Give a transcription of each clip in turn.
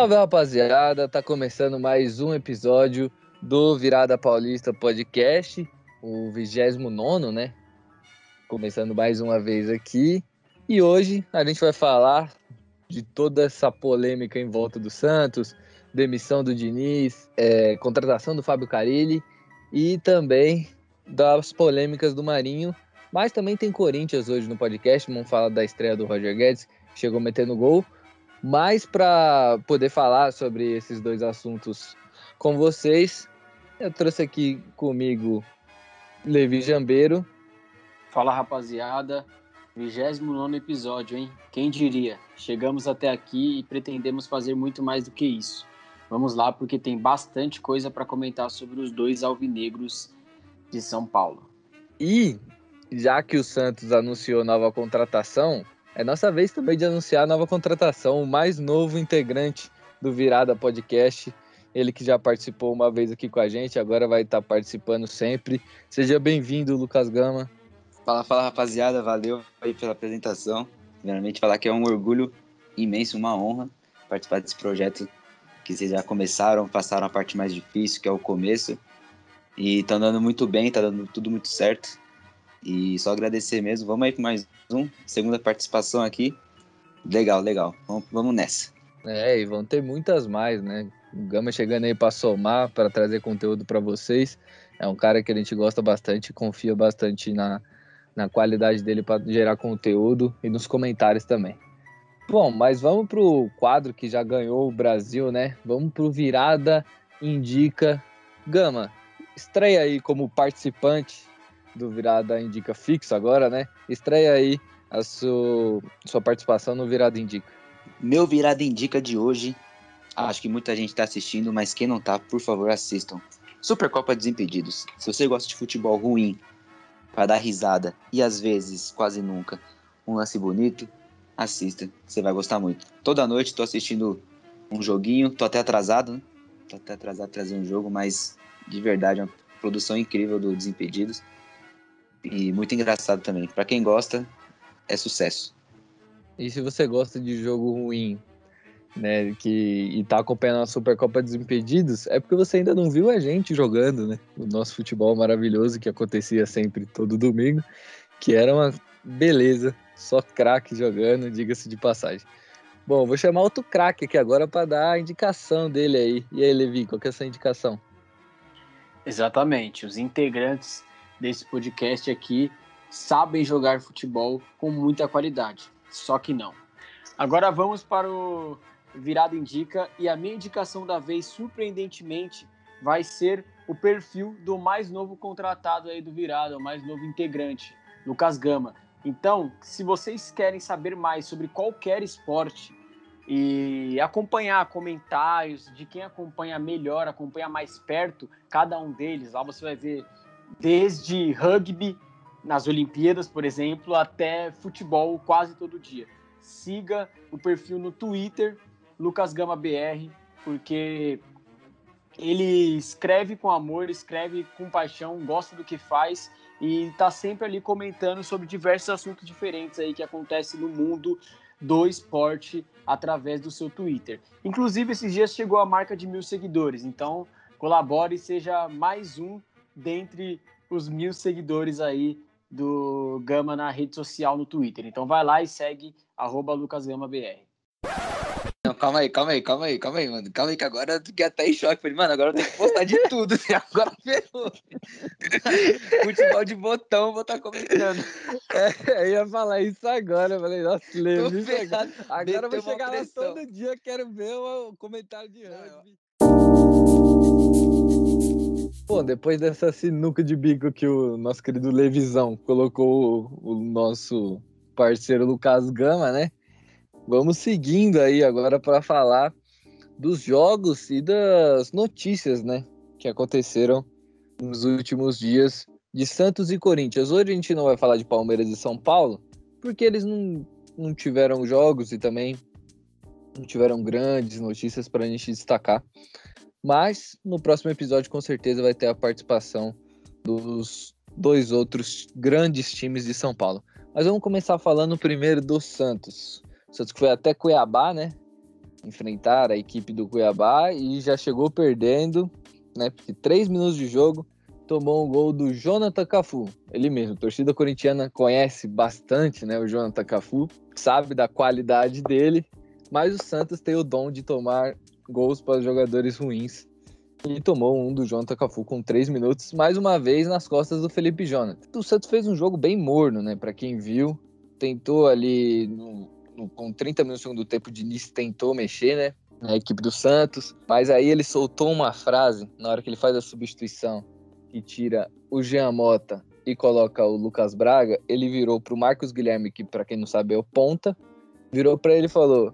Salve rapaziada, tá começando mais um episódio do Virada Paulista Podcast, o 29, né? Começando mais uma vez aqui. E hoje a gente vai falar de toda essa polêmica em volta do Santos, demissão do Diniz, é, contratação do Fábio Carilli e também das polêmicas do Marinho. Mas também tem Corinthians hoje no podcast, vamos falar da estreia do Roger Guedes, chegou metendo gol. Mas para poder falar sobre esses dois assuntos com vocês, eu trouxe aqui comigo Levi Jambeiro. Fala rapaziada, 29 episódio, hein? Quem diria? Chegamos até aqui e pretendemos fazer muito mais do que isso. Vamos lá, porque tem bastante coisa para comentar sobre os dois alvinegros de São Paulo. E já que o Santos anunciou nova contratação, é nossa vez também de anunciar a nova contratação, o mais novo integrante do Virada Podcast. Ele que já participou uma vez aqui com a gente, agora vai estar participando sempre. Seja bem-vindo, Lucas Gama. Fala, fala, rapaziada. Valeu aí pela apresentação. Primeiramente, falar que é um orgulho imenso, uma honra participar desse projeto que vocês já começaram, passaram a parte mais difícil, que é o começo. E tá dando muito bem, tá dando tudo muito certo. E só agradecer mesmo. Vamos aí com mais um, segunda participação aqui. Legal, legal. Vamos, vamos nessa. É, e vão ter muitas mais, né? O Gama chegando aí para somar, para trazer conteúdo para vocês. É um cara que a gente gosta bastante, confia bastante na, na qualidade dele para gerar conteúdo e nos comentários também. Bom, mas vamos pro quadro que já ganhou o Brasil, né? Vamos pro Virada Indica. Gama, estreia aí como participante do Virada Indica fixo agora, né? Estreia aí a sua, sua participação no Virada Indica. Meu Virada Indica de hoje, acho que muita gente está assistindo, mas quem não tá, por favor, assistam. Supercopa Desimpedidos. Se você gosta de futebol ruim, para dar risada e às vezes, quase nunca, um lance bonito, assista. Você vai gostar muito. Toda noite tô assistindo um joguinho, tô até atrasado, né? Tô até atrasado trazer um jogo, mas de verdade é uma produção incrível do Desimpedidos. E muito engraçado também. Para quem gosta, é sucesso. E se você gosta de jogo ruim, né, que e tá acompanhando a Supercopa Desimpedidos, é porque você ainda não viu a gente jogando, né? O nosso futebol maravilhoso que acontecia sempre todo domingo, que era uma beleza, só craque jogando, diga-se de passagem. Bom, vou chamar outro craque aqui agora para dar a indicação dele aí. E aí, Levi, qual que é a sua indicação? Exatamente, os integrantes desse podcast aqui sabem jogar futebol com muita qualidade, só que não. Agora vamos para o Virada Indica e a minha indicação da vez, surpreendentemente, vai ser o perfil do mais novo contratado aí do Virada, o mais novo integrante, Lucas Gama. Então, se vocês querem saber mais sobre qualquer esporte e acompanhar comentários de quem acompanha melhor, acompanha mais perto cada um deles, lá você vai ver desde rugby nas Olimpíadas, por exemplo, até futebol quase todo dia. Siga o perfil no Twitter, Lucas Gama BR, porque ele escreve com amor, escreve com paixão, gosta do que faz e está sempre ali comentando sobre diversos assuntos diferentes aí que acontecem no mundo do esporte através do seu Twitter. Inclusive, esses dias chegou a marca de mil seguidores, então colabore e seja mais um dentre os mil seguidores aí do Gama na rede social no Twitter. Então vai lá e segue LucasGamaBR. Não, calma aí, calma aí, calma aí, calma aí, mano. Calma aí, que agora eu fiquei até em choque. Falei, mano, agora eu tenho que postar de tudo. Assim, agora ferrou. Futebol de botão, vou estar tá comentando. É, eu ia falar isso agora. Eu falei, nossa, lembro Agora eu vou chegar lá todo dia, quero ver o comentário de rugby. Bom, depois dessa sinuca de bico que o nosso querido Levisão colocou o, o nosso parceiro Lucas Gama, né? Vamos seguindo aí agora para falar dos jogos e das notícias, né? Que aconteceram nos últimos dias de Santos e Corinthians. Hoje a gente não vai falar de Palmeiras e São Paulo, porque eles não, não tiveram jogos e também não tiveram grandes notícias para a gente destacar. Mas no próximo episódio, com certeza, vai ter a participação dos dois outros grandes times de São Paulo. Mas vamos começar falando primeiro do Santos. O Santos foi até Cuiabá, né? enfrentar a equipe do Cuiabá e já chegou perdendo, né? Porque três minutos de jogo tomou um gol do Jonathan Cafu. Ele mesmo, a torcida corintiana conhece bastante, né? O Jonathan Cafu, sabe da qualidade dele, mas o Santos tem o dom de tomar gols para jogadores ruins. E tomou um do Jonathan Cafu com três minutos, mais uma vez nas costas do Felipe Jonathan. O Santos fez um jogo bem morno, né? Para quem viu, tentou ali no, no, com 30 minutos do segundo tempo, o Diniz tentou mexer, né? Na equipe do Santos, mas aí ele soltou uma frase na hora que ele faz a substituição que tira o Jean Mota e coloca o Lucas Braga, ele virou pro Marcos Guilherme, que para quem não sabe é o ponta, virou para ele e falou: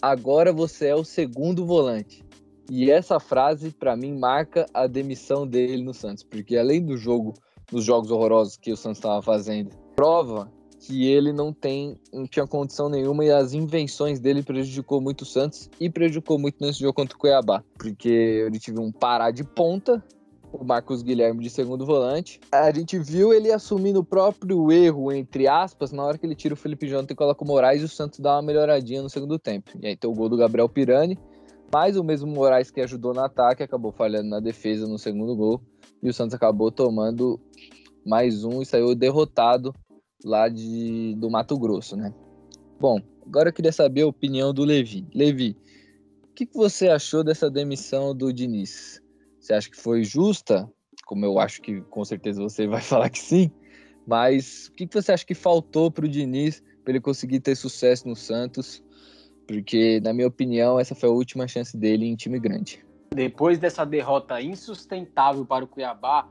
"Agora você é o segundo volante". E essa frase para mim marca a demissão dele no Santos, porque além do jogo, dos jogos horrorosos que o Santos estava fazendo, prova que ele não tem, não tinha condição nenhuma e as invenções dele prejudicou muito o Santos e prejudicou muito nesse jogo contra o Cuiabá, porque ele tive um parar de ponta o Marcos Guilherme de segundo volante. A gente viu ele assumindo o próprio erro, entre aspas, na hora que ele tira o Felipe Jonathan e coloca o Moraes o Santos dá uma melhoradinha no segundo tempo. E aí tem o gol do Gabriel Pirani, mas o mesmo Moraes que ajudou no ataque acabou falhando na defesa no segundo gol e o Santos acabou tomando mais um e saiu derrotado lá de, do Mato Grosso, né? Bom, agora eu queria saber a opinião do Levi. Levi, o que, que você achou dessa demissão do Diniz? Você acha que foi justa? Como eu acho que com certeza você vai falar que sim. Mas o que você acha que faltou para o Diniz para ele conseguir ter sucesso no Santos? Porque, na minha opinião, essa foi a última chance dele em time grande. Depois dessa derrota insustentável para o Cuiabá,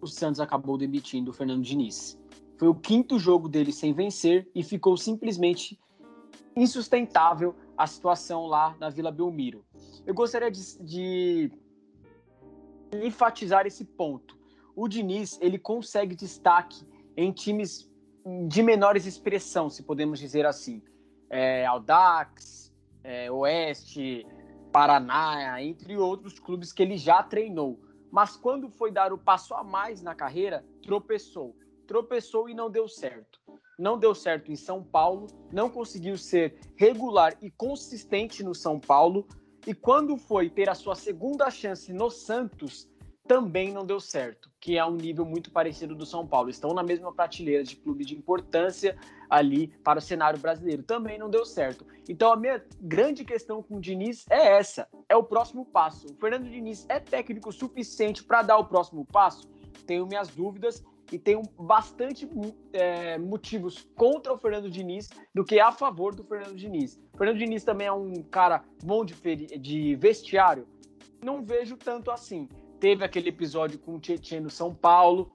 o Santos acabou demitindo o Fernando Diniz. Foi o quinto jogo dele sem vencer e ficou simplesmente insustentável a situação lá na Vila Belmiro. Eu gostaria de, de enfatizar esse ponto. O Diniz, ele consegue destaque em times de menores expressão, se podemos dizer assim. É, Aldax, é, Oeste, Paraná, entre outros clubes que ele já treinou. Mas quando foi dar o passo a mais na carreira, tropeçou. Tropeçou e não deu certo. Não deu certo em São Paulo, não conseguiu ser regular e consistente no São Paulo, e quando foi ter a sua segunda chance no Santos, também não deu certo, que é um nível muito parecido do São Paulo. Estão na mesma prateleira de clube de importância ali para o cenário brasileiro. Também não deu certo. Então a minha grande questão com o Diniz é essa: é o próximo passo. O Fernando Diniz é técnico suficiente para dar o próximo passo? Tenho minhas dúvidas e tenho bastante é, motivos contra o Fernando Diniz do que a favor do Fernando Diniz. O Fernando Diniz também é um cara bom de, de vestiário? Não vejo tanto assim. Teve aquele episódio com o Tietchan no São Paulo.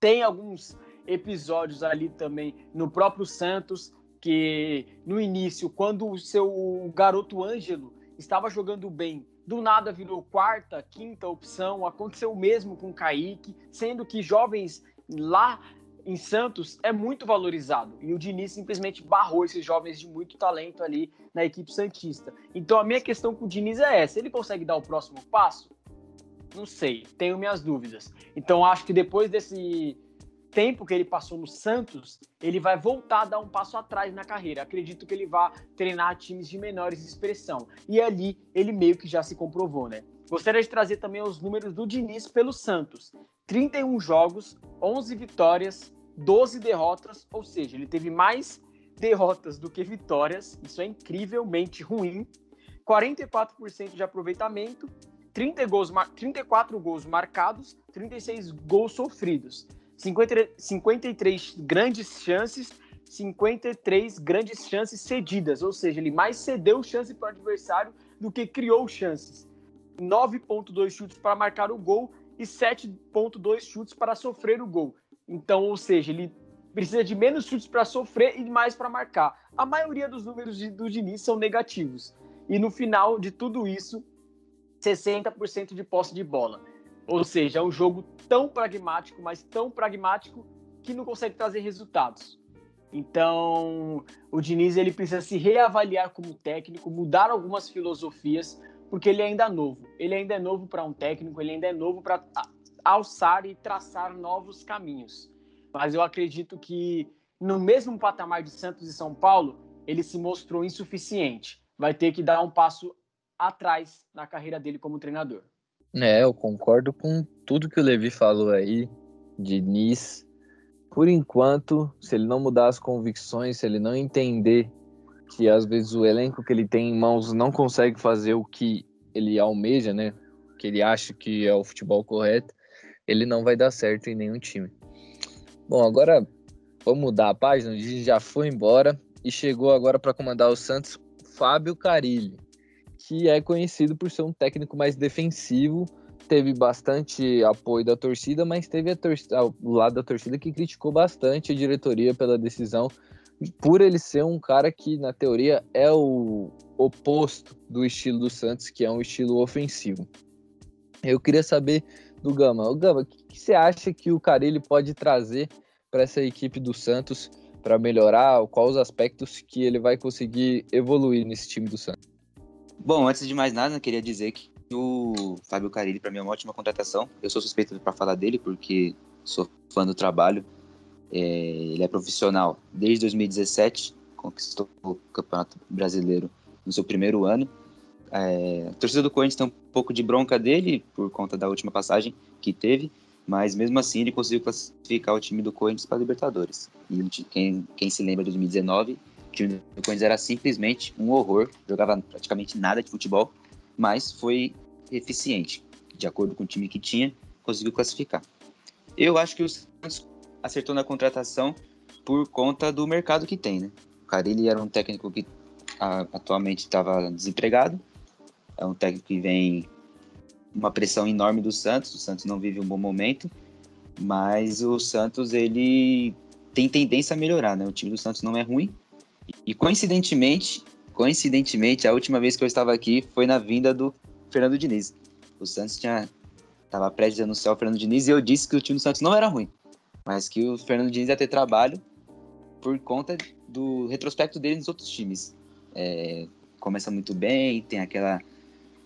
Tem alguns episódios ali também no próprio Santos, que no início, quando o seu garoto Ângelo estava jogando bem, do nada virou quarta, quinta opção. Aconteceu o mesmo com o Kaique, sendo que jovens lá em Santos é muito valorizado. E o Diniz simplesmente barrou esses jovens de muito talento ali na equipe Santista. Então a minha questão com o Diniz é essa: ele consegue dar o próximo passo? Não sei, tenho minhas dúvidas. Então acho que depois desse tempo que ele passou no Santos, ele vai voltar a dar um passo atrás na carreira. Acredito que ele vá treinar times de menores expressão. E ali ele meio que já se comprovou, né? Gostaria de trazer também os números do Diniz pelo Santos. 31 jogos, 11 vitórias, 12 derrotas, ou seja, ele teve mais derrotas do que vitórias. Isso é incrivelmente ruim. 44% de aproveitamento 30 gols, 34 gols marcados, 36 gols sofridos, 50, 53 grandes chances, 53 grandes chances cedidas, ou seja, ele mais cedeu chance para o adversário do que criou chances. 9.2 chutes para marcar o gol e 7.2 chutes para sofrer o gol. Então, ou seja, ele precisa de menos chutes para sofrer e mais para marcar. A maioria dos números de, do Diniz são negativos. E no final de tudo isso, 60% de posse de bola. Ou seja, é um jogo tão pragmático, mas tão pragmático que não consegue trazer resultados. Então, o Diniz ele precisa se reavaliar como técnico, mudar algumas filosofias, porque ele ainda é novo. Ele ainda é novo para um técnico, ele ainda é novo para alçar e traçar novos caminhos. Mas eu acredito que no mesmo patamar de Santos e São Paulo, ele se mostrou insuficiente. vai ter que dar um passo atrás na carreira dele como treinador. É, eu concordo com tudo que o Levi falou aí, Diniz. Por enquanto, se ele não mudar as convicções, se ele não entender que às vezes o elenco que ele tem em mãos não consegue fazer o que ele almeja, né? Que ele acha que é o futebol correto, ele não vai dar certo em nenhum time. Bom, agora vamos mudar a página. O Diniz já foi embora e chegou agora para comandar o Santos Fábio Carilli que é conhecido por ser um técnico mais defensivo, teve bastante apoio da torcida, mas teve a torcida, o lado da torcida que criticou bastante a diretoria pela decisão, por ele ser um cara que, na teoria, é o oposto do estilo do Santos, que é um estilo ofensivo. Eu queria saber do Gama. O Gama, o que, você acha que o Carilli pode trazer para essa equipe do Santos para melhorar? Quais os aspectos que ele vai conseguir evoluir nesse time do Santos? Bom, antes de mais nada, queria dizer que o Fábio Carilli, para mim, é uma ótima contratação. Eu sou suspeito para falar dele, porque sou fã do trabalho. É, ele é profissional desde 2017, conquistou o Campeonato Brasileiro no seu primeiro ano. É, a torcida do Corinthians tem um pouco de bronca dele por conta da última passagem que teve, mas mesmo assim ele conseguiu classificar o time do Corinthians para a Libertadores. E quem, quem se lembra de 2019, time do Corinthians era simplesmente um horror, jogava praticamente nada de futebol, mas foi eficiente. De acordo com o time que tinha, conseguiu classificar. Eu acho que o Santos acertou na contratação por conta do mercado que tem, né? O Carilli era um técnico que a, atualmente estava desempregado, é um técnico que vem uma pressão enorme do Santos, o Santos não vive um bom momento, mas o Santos ele tem tendência a melhorar, né? O time do Santos não é ruim, e coincidentemente, coincidentemente, a última vez que eu estava aqui foi na vinda do Fernando Diniz. O Santos tinha estava prestes a anunciar o Fernando Diniz e eu disse que o time do Santos não era ruim, mas que o Fernando Diniz ia ter trabalho por conta do retrospecto dele nos outros times. É, começa muito bem, tem aquela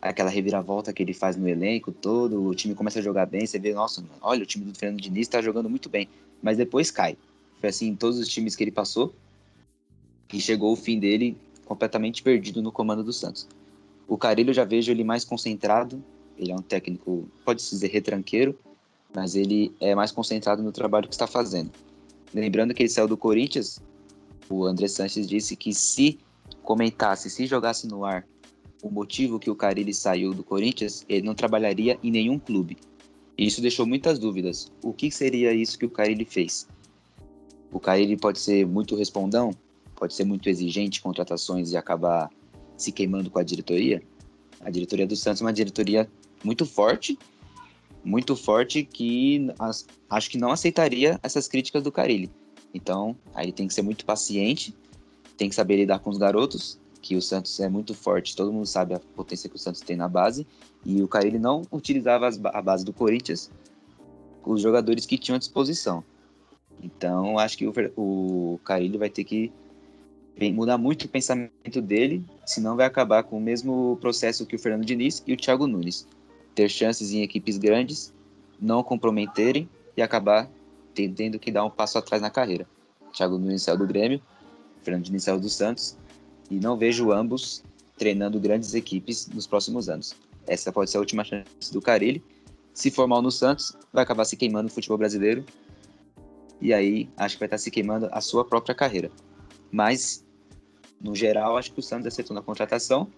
aquela reviravolta que ele faz no elenco todo, o time começa a jogar bem, você vê, nossa, olha, o time do Fernando Diniz está jogando muito bem, mas depois cai. Foi assim em todos os times que ele passou, e chegou o fim dele completamente perdido no comando do Santos. O Carilho eu já vejo ele mais concentrado, ele é um técnico, pode-se dizer retranqueiro, mas ele é mais concentrado no trabalho que está fazendo. Lembrando que ele saiu do Corinthians, o André Sanches disse que se comentasse, se jogasse no ar o motivo que o Carilli saiu do Corinthians, ele não trabalharia em nenhum clube. E isso deixou muitas dúvidas. O que seria isso que o Carilli fez? O Carilli pode ser muito respondão, pode ser muito exigente em contratações e acabar se queimando com a diretoria. A diretoria do Santos é uma diretoria muito forte, muito forte que as, acho que não aceitaria essas críticas do Carilli. Então, aí tem que ser muito paciente, tem que saber lidar com os garotos, que o Santos é muito forte, todo mundo sabe a potência que o Santos tem na base, e o Carilli não utilizava as, a base do Corinthians os jogadores que tinham à disposição. Então, acho que o, o Carilli vai ter que mudar muito o pensamento dele, senão vai acabar com o mesmo processo que o Fernando Diniz e o Thiago Nunes. Ter chances em equipes grandes, não comprometerem e acabar tendo que dar um passo atrás na carreira. Thiago Nunes saiu do Grêmio, Fernando Diniz saiu do Santos e não vejo ambos treinando grandes equipes nos próximos anos. Essa pode ser a última chance do Carilli. Se for mal no Santos, vai acabar se queimando no futebol brasileiro e aí acho que vai estar se queimando a sua própria carreira. Mas, no geral, acho que o Santos acertou na contratação.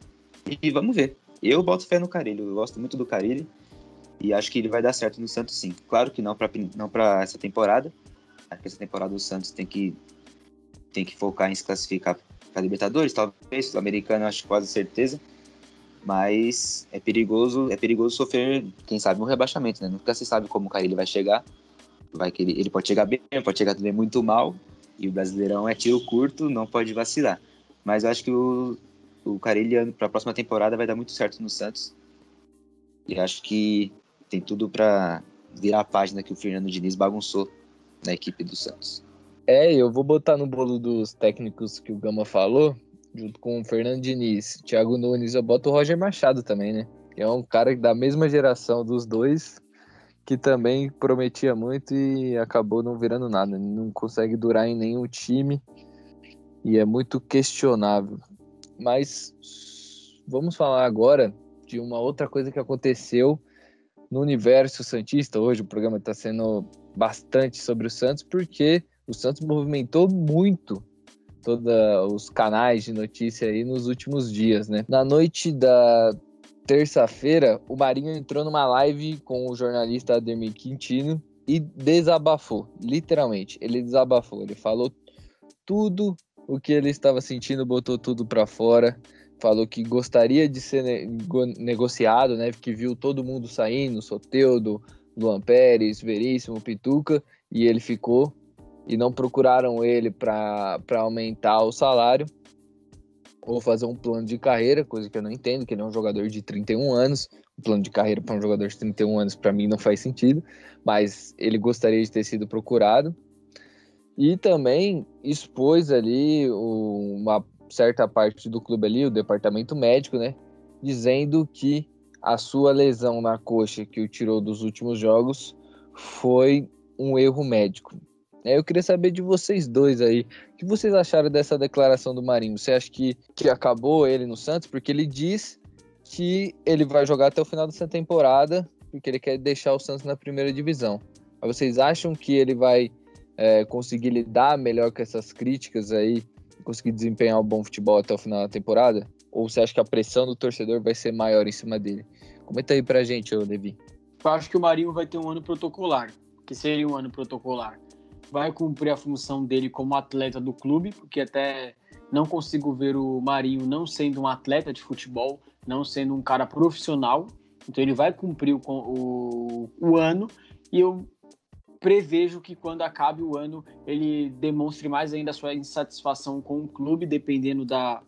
E vamos ver. Eu boto fé no Carilho. Eu gosto muito do Carilho. E acho que ele vai dar certo no Santos, sim. Claro que não para não essa temporada. Acho que essa temporada o Santos tem que, tem que focar em se classificar para Libertadores, talvez. O americano, acho quase certeza. Mas é perigoso, é perigoso sofrer, quem sabe, um rebaixamento, né? Nunca se sabe como o Carilho vai chegar. Vai que ele, ele pode chegar bem, pode chegar também muito mal. E o Brasileirão é tiro curto, não pode vacilar. Mas eu acho que o, o Carilli, para a próxima temporada, vai dar muito certo no Santos. E acho que tem tudo para virar a página que o Fernando Diniz bagunçou na equipe do Santos. É, eu vou botar no bolo dos técnicos que o Gama falou, junto com o Fernando Diniz, Thiago Nunes, eu boto o Roger Machado também, né? É um cara da mesma geração dos dois, que também prometia muito e acabou não virando nada. Não consegue durar em nenhum time e é muito questionável. Mas vamos falar agora de uma outra coisa que aconteceu no universo Santista. Hoje o programa está sendo bastante sobre o Santos, porque o Santos movimentou muito todos os canais de notícia aí nos últimos dias, né? Na noite da terça-feira, o Marinho entrou numa live com o jornalista Ademir Quintino e desabafou, literalmente. Ele desabafou, ele falou tudo o que ele estava sentindo, botou tudo para fora. Falou que gostaria de ser negociado, né? Que viu todo mundo saindo, Soteudo, Luan Pérez, Veríssimo, Pituca, e ele ficou. E não procuraram ele para aumentar o salário ou fazer um plano de carreira, coisa que eu não entendo, que ele é um jogador de 31 anos. Um plano de carreira para um jogador de 31 anos, para mim, não faz sentido, mas ele gostaria de ter sido procurado. E também expôs ali uma certa parte do clube ali, o departamento médico, né? Dizendo que a sua lesão na coxa que o tirou dos últimos jogos foi um erro médico. É, eu queria saber de vocês dois aí, o que vocês acharam dessa declaração do Marinho? Você acha que, que acabou ele no Santos? Porque ele diz que ele vai jogar até o final dessa temporada, porque ele quer deixar o Santos na primeira divisão. Mas vocês acham que ele vai é, conseguir lidar melhor com essas críticas aí, conseguir desempenhar um bom futebol até o final da temporada? Ou você acha que a pressão do torcedor vai ser maior em cima dele? Comenta aí pra gente, ô Levi. Eu acho que o Marinho vai ter um ano protocolar, que seria um ano protocolar vai cumprir a função dele como atleta do clube, porque até não consigo ver o Marinho não sendo um atleta de futebol, não sendo um cara profissional. Então ele vai cumprir o, o, o ano e eu prevejo que quando acabe o ano ele demonstre mais ainda a sua insatisfação com o clube, dependendo da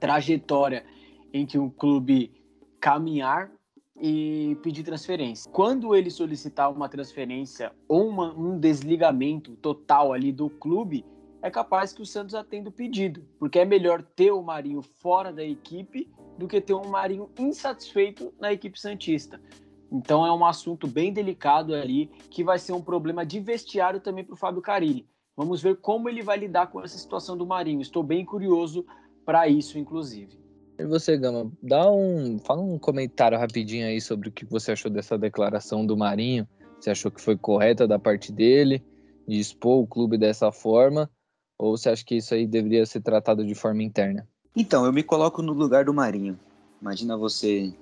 trajetória em que o clube caminhar e pedir transferência. Quando ele solicitar uma transferência ou uma, um desligamento total ali do clube, é capaz que o Santos atenda o pedido, porque é melhor ter o Marinho fora da equipe do que ter um Marinho insatisfeito na equipe Santista. Então é um assunto bem delicado ali, que vai ser um problema de vestiário também para o Fábio Carilli. Vamos ver como ele vai lidar com essa situação do Marinho. Estou bem curioso para isso, inclusive. E você, Gama, dá um, fala um comentário rapidinho aí sobre o que você achou dessa declaração do Marinho. Você achou que foi correta da parte dele de expor o clube dessa forma? Ou você acha que isso aí deveria ser tratado de forma interna? Então, eu me coloco no lugar do Marinho. Imagina você,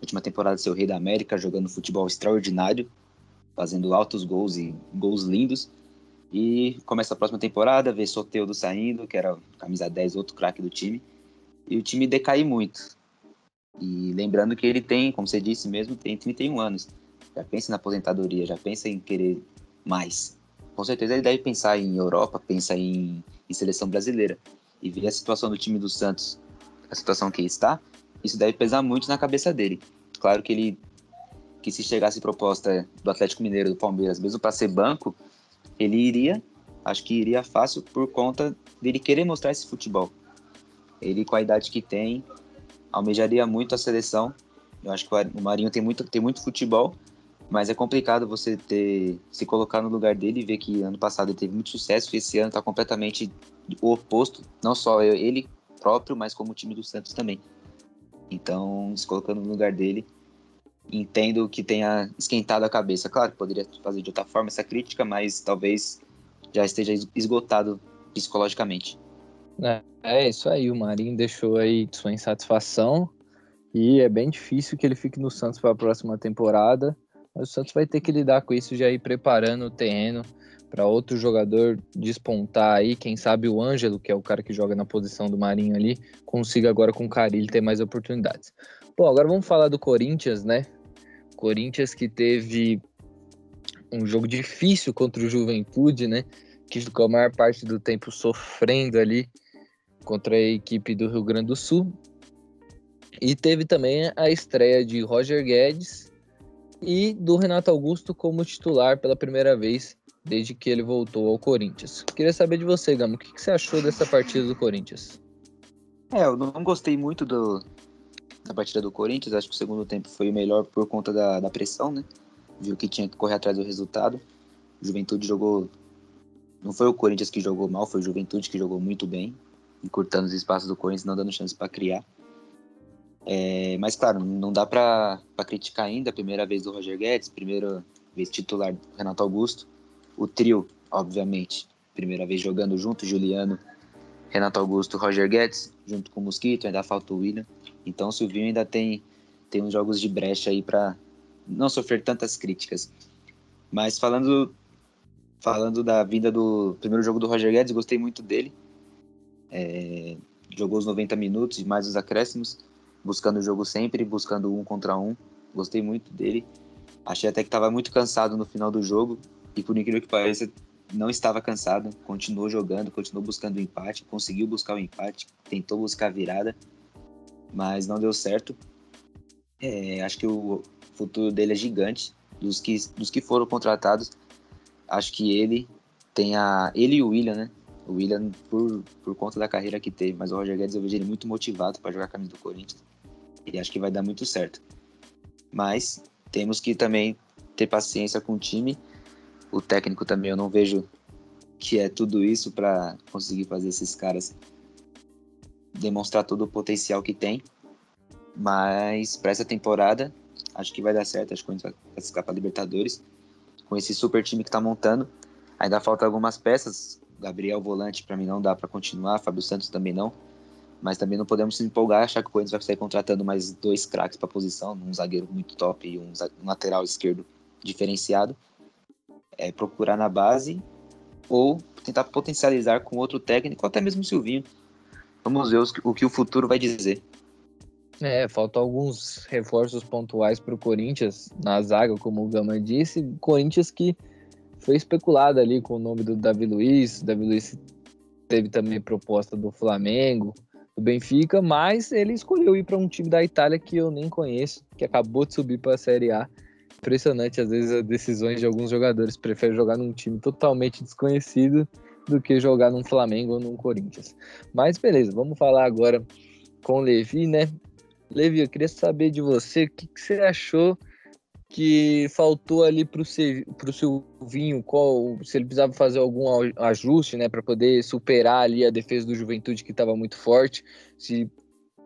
última temporada, ser o rei da América, jogando futebol extraordinário, fazendo altos gols e gols lindos. E começa a próxima temporada, vê Soteudo saindo, que era camisa 10, outro craque do time e o time decai muito. E lembrando que ele tem, como você disse mesmo, tem 31 anos. Já pensa na aposentadoria, já pensa em querer mais. Com certeza ele deve pensar em Europa, pensa em, em seleção brasileira. E ver a situação do time do Santos, a situação que está, isso deve pesar muito na cabeça dele. Claro que ele que se chegasse proposta do Atlético Mineiro, do Palmeiras, mesmo para ser banco, ele iria, acho que iria fácil por conta dele querer mostrar esse futebol. Ele, com a idade que tem, almejaria muito a seleção. Eu acho que o Marinho tem muito, tem muito futebol, mas é complicado você ter se colocar no lugar dele e ver que ano passado ele teve muito sucesso e esse ano está completamente o oposto, não só ele próprio, mas como o time do Santos também. Então, se colocando no lugar dele, entendo que tenha esquentado a cabeça. Claro que poderia fazer de outra forma essa crítica, mas talvez já esteja esgotado psicologicamente. É, é isso aí, o Marinho deixou aí sua insatisfação e é bem difícil que ele fique no Santos para a próxima temporada. Mas o Santos vai ter que lidar com isso já ir preparando o terreno para outro jogador despontar aí, quem sabe o Ângelo, que é o cara que joga na posição do Marinho ali, consiga agora com o Carilli ter mais oportunidades. Bom, agora vamos falar do Corinthians, né? Corinthians que teve um jogo difícil contra o Juventude, né? Que ficou a maior parte do tempo sofrendo ali contra a equipe do Rio Grande do Sul. E teve também a estreia de Roger Guedes e do Renato Augusto como titular pela primeira vez desde que ele voltou ao Corinthians. Queria saber de você, Gamo, o que, você achou dessa partida do Corinthians? É, eu não gostei muito do, da partida do Corinthians, acho que o segundo tempo foi o melhor por conta da, da pressão, né? Viu que tinha que correr atrás do resultado. Juventude jogou. Não foi o Corinthians que jogou mal, foi o Juventude que jogou muito bem encurtando os espaços do Corinthians, não dando chance para criar. É, mas, claro, não dá para criticar ainda. A primeira vez do Roger Guedes, primeira vez titular do Renato Augusto. O trio, obviamente, primeira vez jogando junto, Juliano, Renato Augusto, Roger Guedes, junto com o Mosquito, ainda falta o William. Então o Silvinho ainda tem, tem uns jogos de brecha aí para não sofrer tantas críticas. Mas falando falando da vinda do primeiro jogo do Roger Guedes, gostei muito dele. É, jogou os 90 minutos, mais os acréscimos buscando o jogo sempre, buscando um contra um. Gostei muito dele. Achei até que estava muito cansado no final do jogo e por incrível que pareça, não estava cansado, continuou jogando, continuou buscando o empate, conseguiu buscar o empate, tentou buscar a virada, mas não deu certo. É, acho que o futuro dele é gigante. Dos que, dos que foram contratados, acho que ele tem a. Ele e o William, né? O William, por, por conta da carreira que teve, mas o Roger Guedes eu vejo ele muito motivado para jogar a camisa do Corinthians e acho que vai dar muito certo. Mas temos que também ter paciência com o time. O técnico também eu não vejo que é tudo isso para conseguir fazer esses caras demonstrar todo o potencial que tem. Mas para essa temporada, acho que vai dar certo. Acho que a gente vai para Libertadores com esse super time que está montando. Ainda falta algumas peças. Gabriel Volante para mim não dá para continuar, Fábio Santos também não mas também não podemos se empolgar achar que o Corinthians vai sair contratando mais dois craques para a posição, um zagueiro muito top e um, um, lateral esquerdo diferenciado. É procurar na base ou tentar potencializar com outro técnico, até mesmo o Silvinho. Vamos ver o que o futuro vai dizer. É, faltam alguns reforços pontuais para o Corinthians na zaga, como o Gama disse. Corinthians que foi especulado ali com o nome do Davi Luiz. Davi Luiz teve também proposta do Flamengo do Benfica, mas ele escolheu ir para um time da Itália que eu nem conheço, que acabou de subir para a Série A. Impressionante, às vezes, as decisões de alguns jogadores. Preferem jogar num time totalmente desconhecido do que jogar num Flamengo ou num Corinthians. Mas beleza, vamos falar agora com o Levi, né? Levi, eu queria saber de você o que, que você achou que faltou ali para o Silvinho, qual, se ele precisava fazer algum ajuste, né, para poder superar ali a defesa do Juventude que estava muito forte, se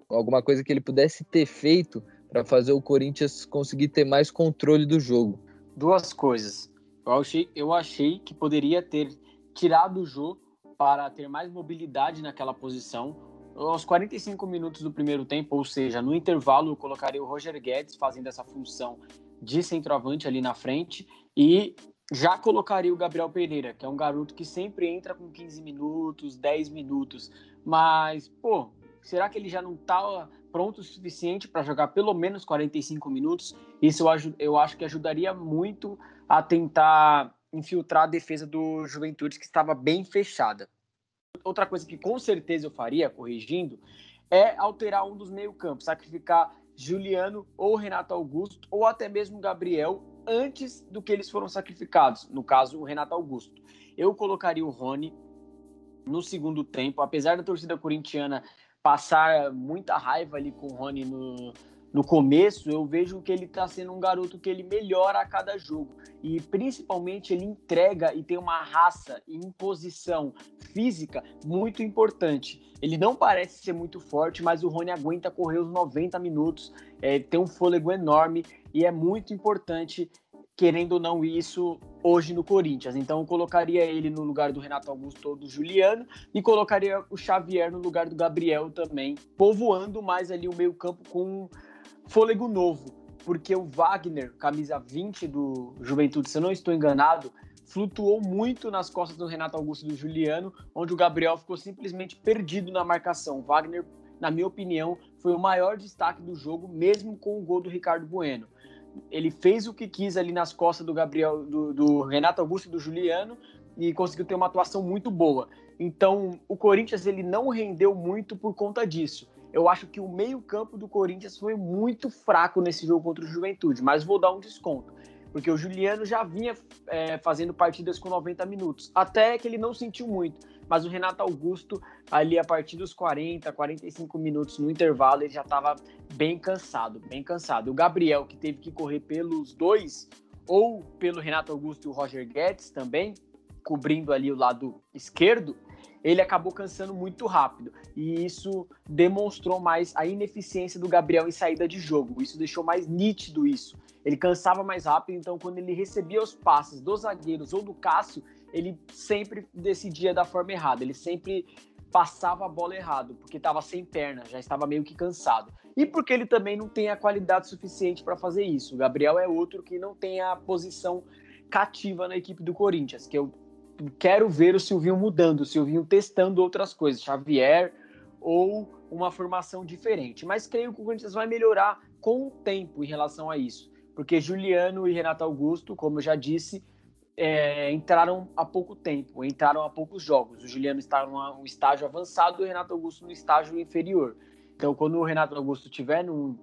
alguma coisa que ele pudesse ter feito para fazer o Corinthians conseguir ter mais controle do jogo. Duas coisas. Eu achei, eu achei que poderia ter tirado o Jô para ter mais mobilidade naquela posição. Aos 45 minutos do primeiro tempo, ou seja, no intervalo, eu colocaria o Roger Guedes fazendo essa função de centroavante ali na frente e já colocaria o Gabriel Pereira, que é um garoto que sempre entra com 15 minutos, 10 minutos, mas, pô, será que ele já não tá pronto o suficiente para jogar pelo menos 45 minutos? Isso eu, eu acho que ajudaria muito a tentar infiltrar a defesa do Juventude, que estava bem fechada. Outra coisa que com certeza eu faria, corrigindo, é alterar um dos meio-campos, sacrificar Juliano ou Renato Augusto, ou até mesmo Gabriel, antes do que eles foram sacrificados. No caso, o Renato Augusto. Eu colocaria o Rony no segundo tempo, apesar da torcida corintiana passar muita raiva ali com o Rony no, no começo, eu vejo que ele está sendo um garoto que ele melhora a cada jogo. E principalmente ele entrega e tem uma raça e imposição física muito importante. Ele não parece ser muito forte, mas o Rony aguenta correr os 90 minutos, é, tem um fôlego enorme e é muito importante, querendo ou não, isso hoje no Corinthians. Então eu colocaria ele no lugar do Renato Augusto ou do Juliano e colocaria o Xavier no lugar do Gabriel também, povoando mais ali o meio-campo com fôlego novo, porque o Wagner, camisa 20 do Juventude, se eu não estou enganado, flutuou muito nas costas do Renato Augusto e do Juliano, onde o Gabriel ficou simplesmente perdido na marcação. O Wagner, na minha opinião, foi o maior destaque do jogo, mesmo com o gol do Ricardo Bueno. Ele fez o que quis ali nas costas do Gabriel, do, do Renato Augusto e do Juliano e conseguiu ter uma atuação muito boa. Então, o Corinthians ele não rendeu muito por conta disso eu acho que o meio-campo do Corinthians foi muito fraco nesse jogo contra o Juventude, mas vou dar um desconto. Porque o Juliano já vinha é, fazendo partidas com 90 minutos. Até que ele não sentiu muito. Mas o Renato Augusto, ali a partir dos 40, 45 minutos no intervalo, ele já estava bem cansado, bem cansado. O Gabriel, que teve que correr pelos dois, ou pelo Renato Augusto e o Roger Guedes também, cobrindo ali o lado esquerdo, ele acabou cansando muito rápido. E isso demonstrou mais a ineficiência do Gabriel em saída de jogo. Isso deixou mais nítido isso. Ele cansava mais rápido, então quando ele recebia os passes dos zagueiros ou do Cássio, ele sempre decidia da forma errada. Ele sempre passava a bola errado, porque estava sem perna, já estava meio que cansado. E porque ele também não tem a qualidade suficiente para fazer isso. O Gabriel é outro que não tem a posição cativa na equipe do Corinthians, que eu quero ver o Silvinho mudando, o Silvinho testando outras coisas, Xavier ou uma formação diferente. Mas creio que o Corinthians vai melhorar com o tempo em relação a isso, porque Juliano e Renato Augusto, como eu já disse, é, entraram há pouco tempo, entraram há poucos jogos. O Juliano está no estágio avançado e o Renato Augusto no estágio inferior. Então, quando o Renato Augusto tiver num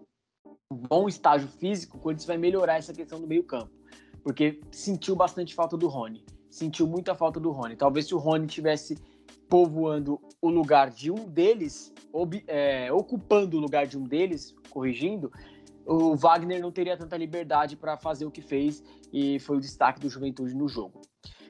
bom estágio físico, o Corinthians vai melhorar essa questão do meio-campo, porque sentiu bastante falta do Rony sentiu muita falta do Rony. Talvez se o Rony tivesse povoando o lugar de um deles, ob, é, ocupando o lugar de um deles, corrigindo, o Wagner não teria tanta liberdade para fazer o que fez e foi o destaque do Juventude no jogo.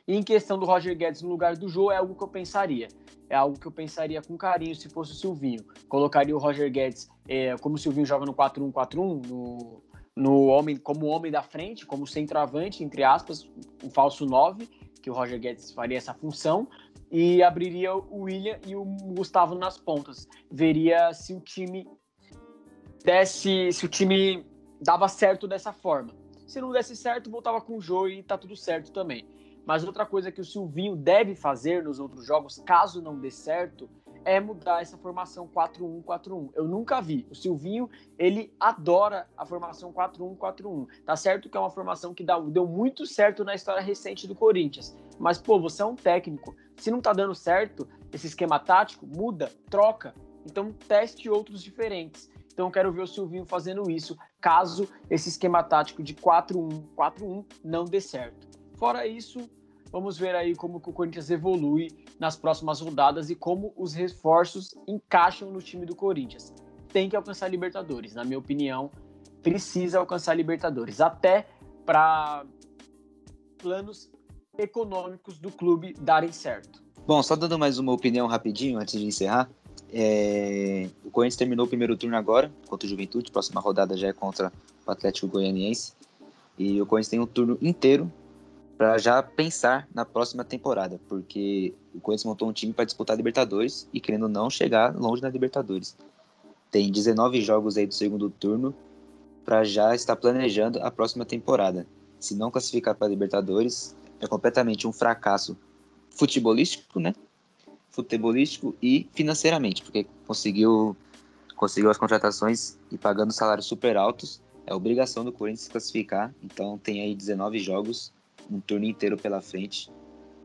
E em questão do Roger Guedes no lugar do Jô, é algo que eu pensaria. É algo que eu pensaria com carinho se fosse o Silvinho. Colocaria o Roger Guedes, é, como o Silvinho joga no 4-1-4-1, no, no homem, como homem da frente, como centroavante, entre aspas, um falso 9, que o Roger Guedes faria essa função e abriria o William e o Gustavo nas pontas. Veria se o time desse, se o time dava certo dessa forma. Se não desse certo, voltava com o Jô e tá tudo certo também. Mas outra coisa que o Silvinho deve fazer nos outros jogos, caso não dê certo, é mudar essa formação 4-1-4-1. Eu nunca vi. O Silvinho, ele adora a formação 4-1-4-1. Tá certo que é uma formação que deu muito certo na história recente do Corinthians. Mas, pô, você é um técnico. Se não tá dando certo esse esquema tático, muda, troca. Então, teste outros diferentes. Então, eu quero ver o Silvinho fazendo isso, caso esse esquema tático de 4-1-4-1 não dê certo. Fora isso, vamos ver aí como o Corinthians evolui nas próximas rodadas e como os reforços encaixam no time do Corinthians. Tem que alcançar Libertadores, na minha opinião, precisa alcançar Libertadores, até para planos econômicos do clube darem certo. Bom, só dando mais uma opinião rapidinho antes de encerrar. É... O Corinthians terminou o primeiro turno agora contra o Juventude, próxima rodada já é contra o Atlético Goianiense. E o Corinthians tem um turno inteiro para já pensar na próxima temporada, porque o Corinthians montou um time para disputar a Libertadores e querendo não chegar longe na Libertadores. Tem 19 jogos aí do segundo turno para já estar planejando a próxima temporada. Se não classificar para a Libertadores, é completamente um fracasso futebolístico, né? Futebolístico e financeiramente, porque conseguiu conseguiu as contratações e pagando salários super altos. É obrigação do Corinthians se classificar. Então tem aí 19 jogos um turno inteiro pela frente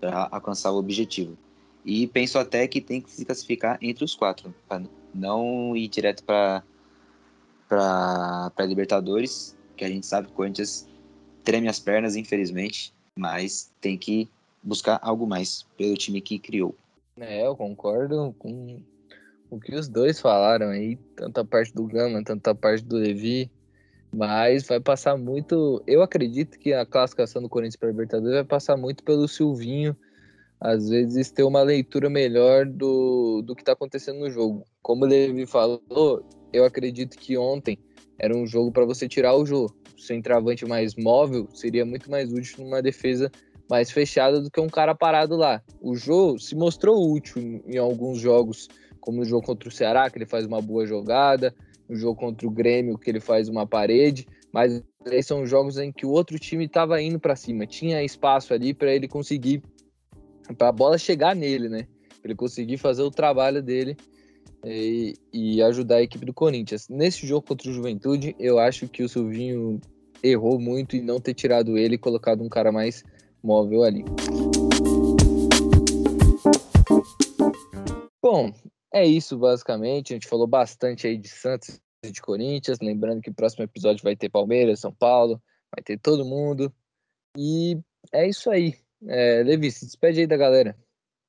para alcançar o objetivo. E penso até que tem que se classificar entre os quatro, para não ir direto para para Libertadores, que a gente sabe que o Corinthians treme as pernas, infelizmente, mas tem que buscar algo mais pelo time que criou. É, eu concordo com o que os dois falaram aí, tanto a parte do Gama, tanto a parte do Levi. Mas vai passar muito. Eu acredito que a classificação do Corinthians para a Libertadores vai passar muito pelo Silvinho, às vezes, ter uma leitura melhor do, do que está acontecendo no jogo. Como ele falou, eu acredito que ontem era um jogo para você tirar o jogo. O centroavante mais móvel seria muito mais útil numa defesa mais fechada do que um cara parado lá. O jogo se mostrou útil em alguns jogos, como no jogo contra o Ceará, que ele faz uma boa jogada no jogo contra o Grêmio, que ele faz uma parede, mas aí são jogos em que o outro time estava indo para cima, tinha espaço ali para ele conseguir, para a bola chegar nele, né? Para ele conseguir fazer o trabalho dele e, e, ajudar a equipe do Corinthians. Nesse jogo contra o Juventude, eu acho que o Silvinho errou muito em não ter tirado ele e colocado um cara mais móvel ali. Bom, é isso, basicamente. A gente falou bastante aí de Santos e de Corinthians. Lembrando que o próximo episódio vai ter Palmeiras, São Paulo, vai ter todo mundo. E é isso aí. É, Levi, se despede aí da galera.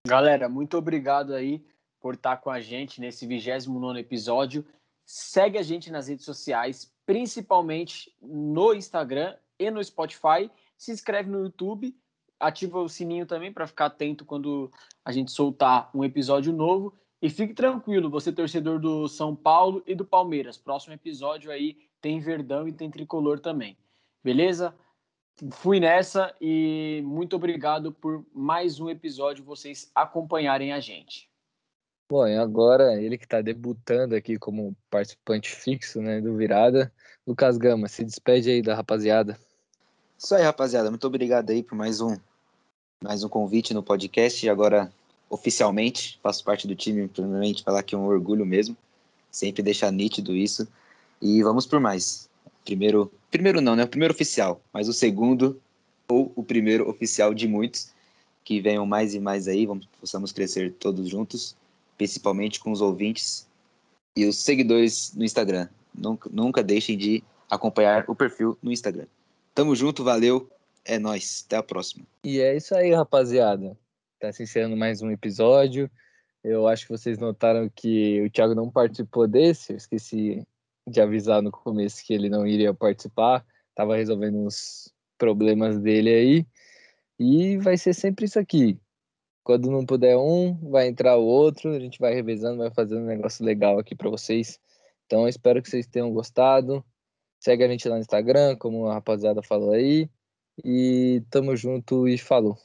Galera, muito obrigado aí por estar com a gente nesse 29 episódio. Segue a gente nas redes sociais, principalmente no Instagram e no Spotify. Se inscreve no YouTube ativa o sininho também para ficar atento quando a gente soltar um episódio novo. E fique tranquilo, você torcedor do São Paulo e do Palmeiras. Próximo episódio aí tem Verdão e tem Tricolor também. Beleza? Fui nessa e muito obrigado por mais um episódio vocês acompanharem a gente. Bom, e agora ele que está debutando aqui como participante fixo né, do Virada, Lucas Gama, se despede aí da rapaziada. Isso aí, rapaziada. Muito obrigado aí por mais um, mais um convite no podcast. E agora, oficialmente, faço parte do time. Primeiramente, falar que é um orgulho mesmo. Sempre deixar nítido isso. E vamos por mais. Primeiro, primeiro não, né? O primeiro oficial, mas o segundo ou o primeiro oficial de muitos. Que venham mais e mais aí, vamos, possamos crescer todos juntos principalmente com os ouvintes e os seguidores no Instagram. Nunca, nunca deixem de acompanhar o perfil no Instagram. Tamo junto, valeu, é nós, até a próxima. E é isso aí, rapaziada. Tá se encerrando mais um episódio. Eu acho que vocês notaram que o Thiago não participou desse. Eu esqueci de avisar no começo que ele não iria participar. Tava resolvendo uns problemas dele aí. E vai ser sempre isso aqui. Quando não puder um, vai entrar o outro, a gente vai revezando, vai fazendo um negócio legal aqui para vocês. Então, espero que vocês tenham gostado. Segue a gente lá no Instagram, como a rapaziada falou aí. E tamo junto e falou.